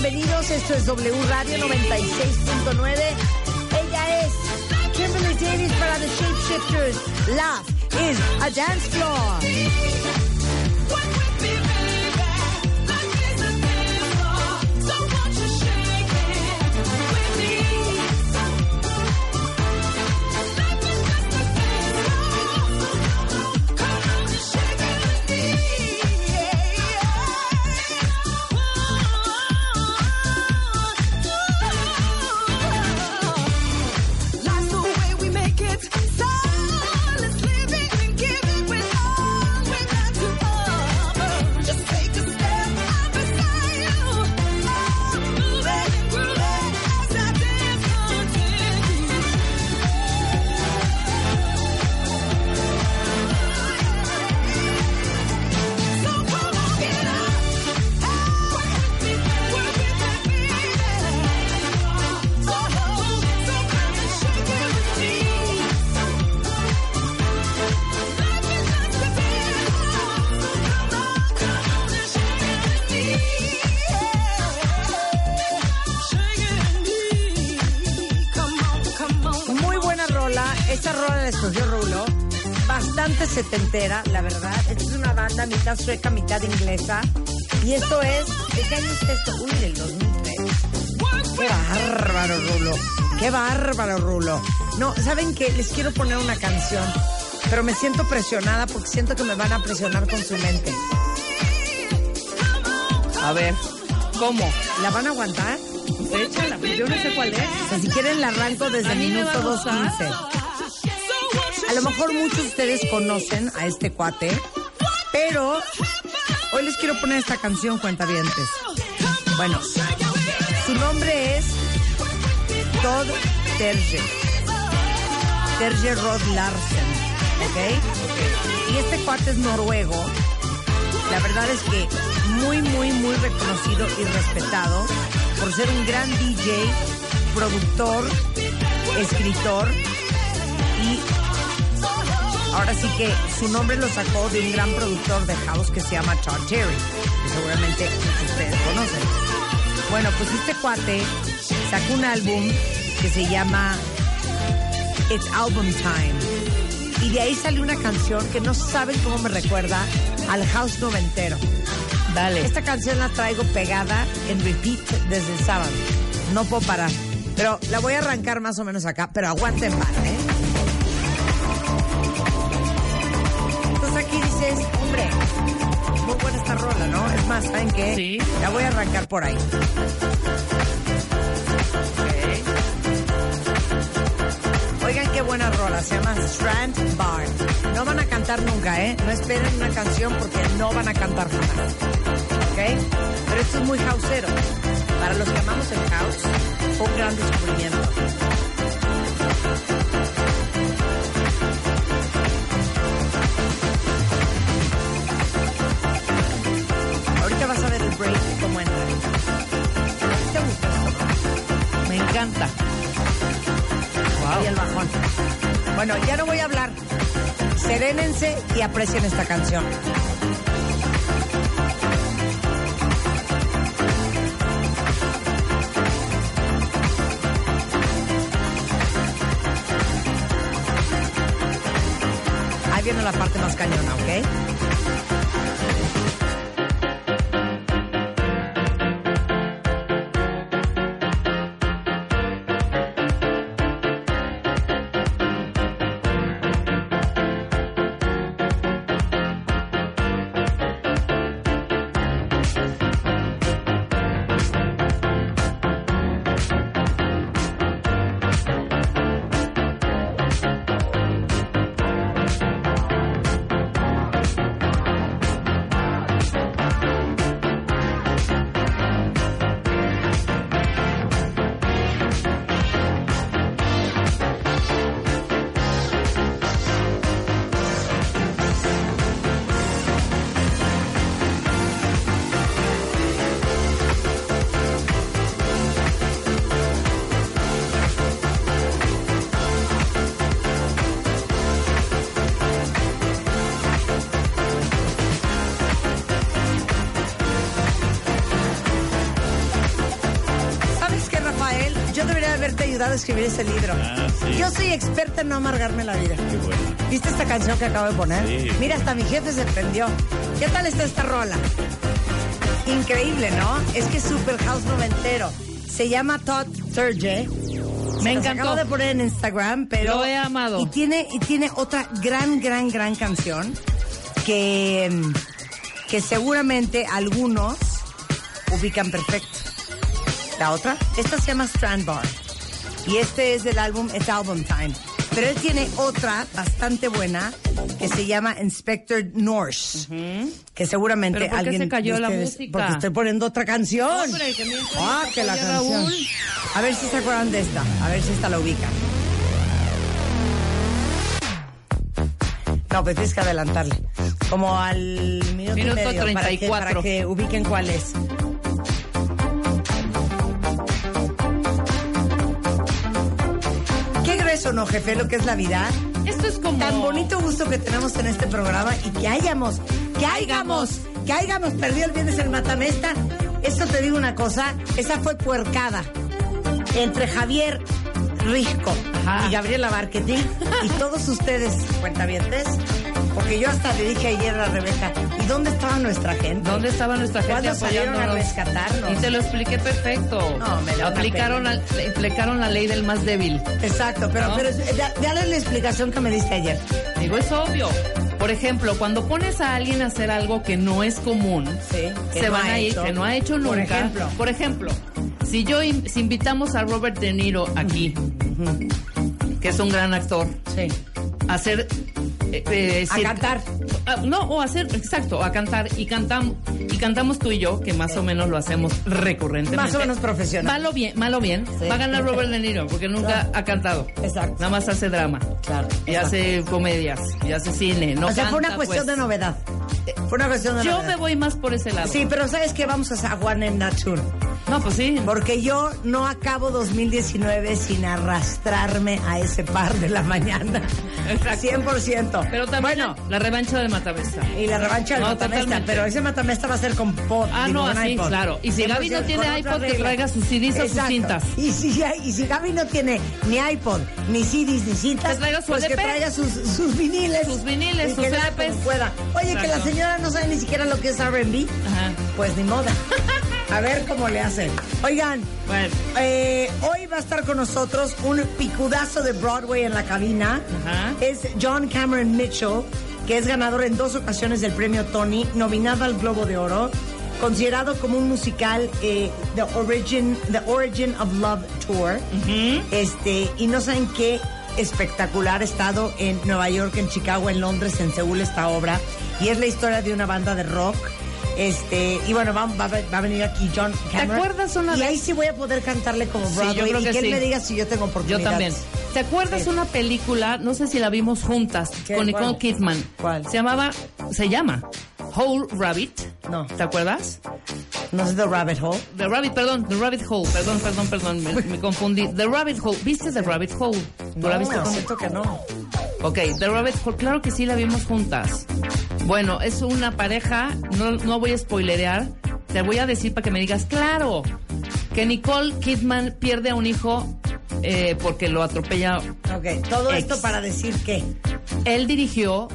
bienvenidos. Esto es W Radio 96.9. Ella es Kimberly Davis para The Shapeshifters. Love is a dance floor. Esta rola la escogió Rulo. Bastante setentera, la verdad. Esta es una banda mitad sueca, mitad inglesa. Y esto es. ¿De qué año es esto? Uy, del 2003. ¡Qué bárbaro, Rulo! ¡Qué bárbaro, Rulo! No, ¿saben qué? Les quiero poner una canción. Pero me siento presionada porque siento que me van a presionar con su mente. A ver, ¿cómo? ¿La van a aguantar? Échala, pues yo no sé cuál es. O sea, si quieren la arranco desde va minuto a gustar. 2.15. A lo mejor muchos de ustedes conocen a este cuate, pero hoy les quiero poner esta canción, cuentavientes. Bueno, su nombre es Todd Terje. Terje Rod Larsen, ¿ok? Y este cuate es noruego. La verdad es que muy, muy, muy reconocido y respetado por ser un gran DJ, productor, escritor y ahora sí que su nombre lo sacó de un gran productor de house que se llama Todd Terry, que seguramente ustedes conocen. Bueno, pues este cuate sacó un álbum que se llama It's Album Time. Y de ahí salió una canción que no saben cómo me recuerda al house noventero. Dale. Esta canción la traigo pegada en repeat desde el sábado. No puedo parar. Pero la voy a arrancar más o menos acá, pero aguanten más, ¿eh? Entonces hombre, muy buena esta rola, ¿no? Es más, ¿saben qué? Sí. La voy a arrancar por ahí. Oigan qué buena rola, se llama Strand Bar. No van a cantar nunca, ¿eh? No esperen una canción porque no van a cantar jamás. ¿Ok? Pero esto es muy houseero. Para los que amamos el house, fue un gran descubrimiento. Me encanta. Y el bajón. Bueno, ya no voy a hablar. Serénense y aprecien esta canción. Ahí viene la parte más cañona, ¿ok? Yo debería haberte ayudado a escribir ese libro. Yo soy experta en no amargarme la vida. ¿Viste esta canción que acabo de poner? Mira, hasta mi jefe se prendió. ¿Qué tal está esta rola? Increíble, ¿no? Es que es super house noventero. Se llama Todd Turge. Me encantó. acabo de poner en Instagram, pero... Lo he amado. Y tiene, y tiene otra gran, gran, gran canción que, mm, que seguramente algunos ubican perfecto. La otra, esta se llama Strand Bar. Y este es del álbum It's Album Time. Pero él tiene otra bastante buena que se llama Inspector Norse. Que seguramente ¿Pero por qué alguien. se cayó de la ustedes- música? Porque estoy poniendo otra canción. Hombre, que mientras ah, que la canción. Raúl. A ver si se acuerdan de esta. A ver si esta la ubican. No, pues tienes que adelantarle. Como al minuto, y Minuto medio, para que- 34. para que ubiquen cuál es. ¿No, jefe? Lo que es la vida. Esto es como... Tan bonito gusto que tenemos en este programa y que hayamos, que hayamos, que hayamos perdido el viernes el Matamesta. Esto te digo una cosa, esa fue puercada entre Javier Risco Ajá. y Gabriela Marketing y todos ustedes, cuentavientes, porque yo hasta le dije ayer a Rebeca, ¿y dónde estaba nuestra gente? ¿Dónde estaba nuestra gente ¿Cuándo salieron a apoyándonos? rescatarnos? Y te lo expliqué perfecto. No, me una aplicaron, le aplicaron la ley del más débil. Exacto, pero, ¿No? pero da- dale la explicación que me diste ayer. Digo, es obvio. Por ejemplo, cuando pones a alguien a hacer algo que no es común, Sí, que se no van a ir, que no ha hecho Por nunca. ejemplo. Por ejemplo, si yo si invitamos a Robert De Niro aquí, que es un gran actor, Sí. a hacer eh, eh, A cir- cantar. Ah, no, o hacer, exacto, a cantar y cantamos y cantamos tú y yo, que más o menos lo hacemos recurrentemente. Más o menos profesional. Malo bien, malo bien. Sí. Va a ganar Robert De Niro porque nunca ha cantado. Exacto. Nada más hace drama. Claro. Y exacto. hace comedias, y hace cine. No o sea, fue una cuestión pues. de novedad. Fue una cuestión de Yo novedad. me voy más por ese lado. Sí, pero ¿sabes qué? Vamos a hacer One and Not Two. No, pues sí. Porque yo no acabo 2019 sin arrastrarme a ese par de la mañana. Exacto. 100%. Pero también Bueno, la revancha de Matabesta. y la revancha del No, Matamesta. totalmente. Pero ese Matamesta va a ser con pod. Ah, digo, no, así, iPod. claro. Y si Gaby no 100% tiene iPod, que traiga sus CDs o sus cintas. Y si, y si Gaby no tiene ni iPod, ni CDs, ni cintas, Que traiga su pues que LP. traiga sus, sus viniles. Sus viniles, y sus que LPs. pueda. Oye, que la señora no sabe ni siquiera lo que es R&B. Ajá. Pues ni modo. A ver cómo le hacen. Oigan, Bueno. eh, hoy va a estar con nosotros un picudazo de Broadway en la cabina. Es John Cameron Mitchell, que es ganador en dos ocasiones del premio Tony, nominado al Globo de Oro, considerado como un musical eh, The Origin The Origin of Love Tour. Este, y no saben qué espectacular estado en Nueva York, en Chicago, en Londres, en Seúl esta obra. Y es la historia de una banda de rock. Este, y bueno, va, va a ve- va a venir aquí John Cameron. acuerdas una Y vez? ahí sí voy a poder cantarle como Sí, Broadway yo creo y que que él sí. me diga si yo tengo Yo oportunidades. también. ¿Te acuerdas Sí. una película? No sé si la vimos juntas ¿Qué? con Nicole ¿Cuál? Kidman. ¿Cuál? Se llamaba, se llama Whole Rabbit. No. ¿Te acuerdas? No es The Rabbit Hole. The Rabbit, perdón, The Rabbit Hole, perdón, perdón, perdón, me, me confundí. The Rabbit Hole, ¿viste The Rabbit Hole? ¿Tú la No, viste con- siento que no. Ok, The Rabbit Hole, claro que sí la vimos juntas. Bueno, es una pareja, no, no voy a spoilerear, te voy a decir para que me digas, claro, que Nicole Kidman pierde a un hijo eh, porque lo atropella. Ok, todo Ex. esto para decir que. Él dirigió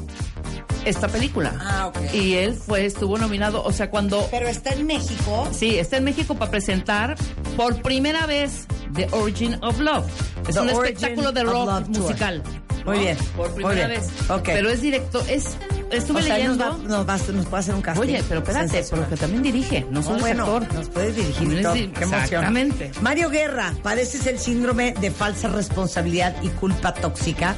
esta película. Ah, ok. Y él fue, estuvo nominado, o sea, cuando... Pero está en México. Sí, está en México para presentar por primera vez The Origin of Love. Es The un espectáculo de rock musical. Muy ¿no? bien, Por muy primera bien. vez. Ok. Pero es directo, es estuve o sea, él nos, leyendo. va, nos, va- nos puede hacer un casting. Oye, pero espérate, porque también dirige, no solo es bueno, actor. nos puedes dirigir todo. emoción. Exactamente. Mario Guerra, padeces el síndrome de falsa responsabilidad y culpa tóxica.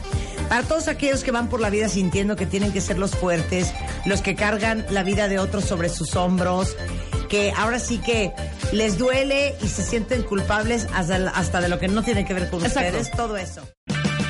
Para todos aquellos que van por la vida sintiendo que tienen que ser los fuertes, los que cargan la vida de otros sobre sus hombros, que ahora sí que les duele y se sienten culpables hasta, hasta de lo que no tiene que ver con Exacto. ustedes, todo eso.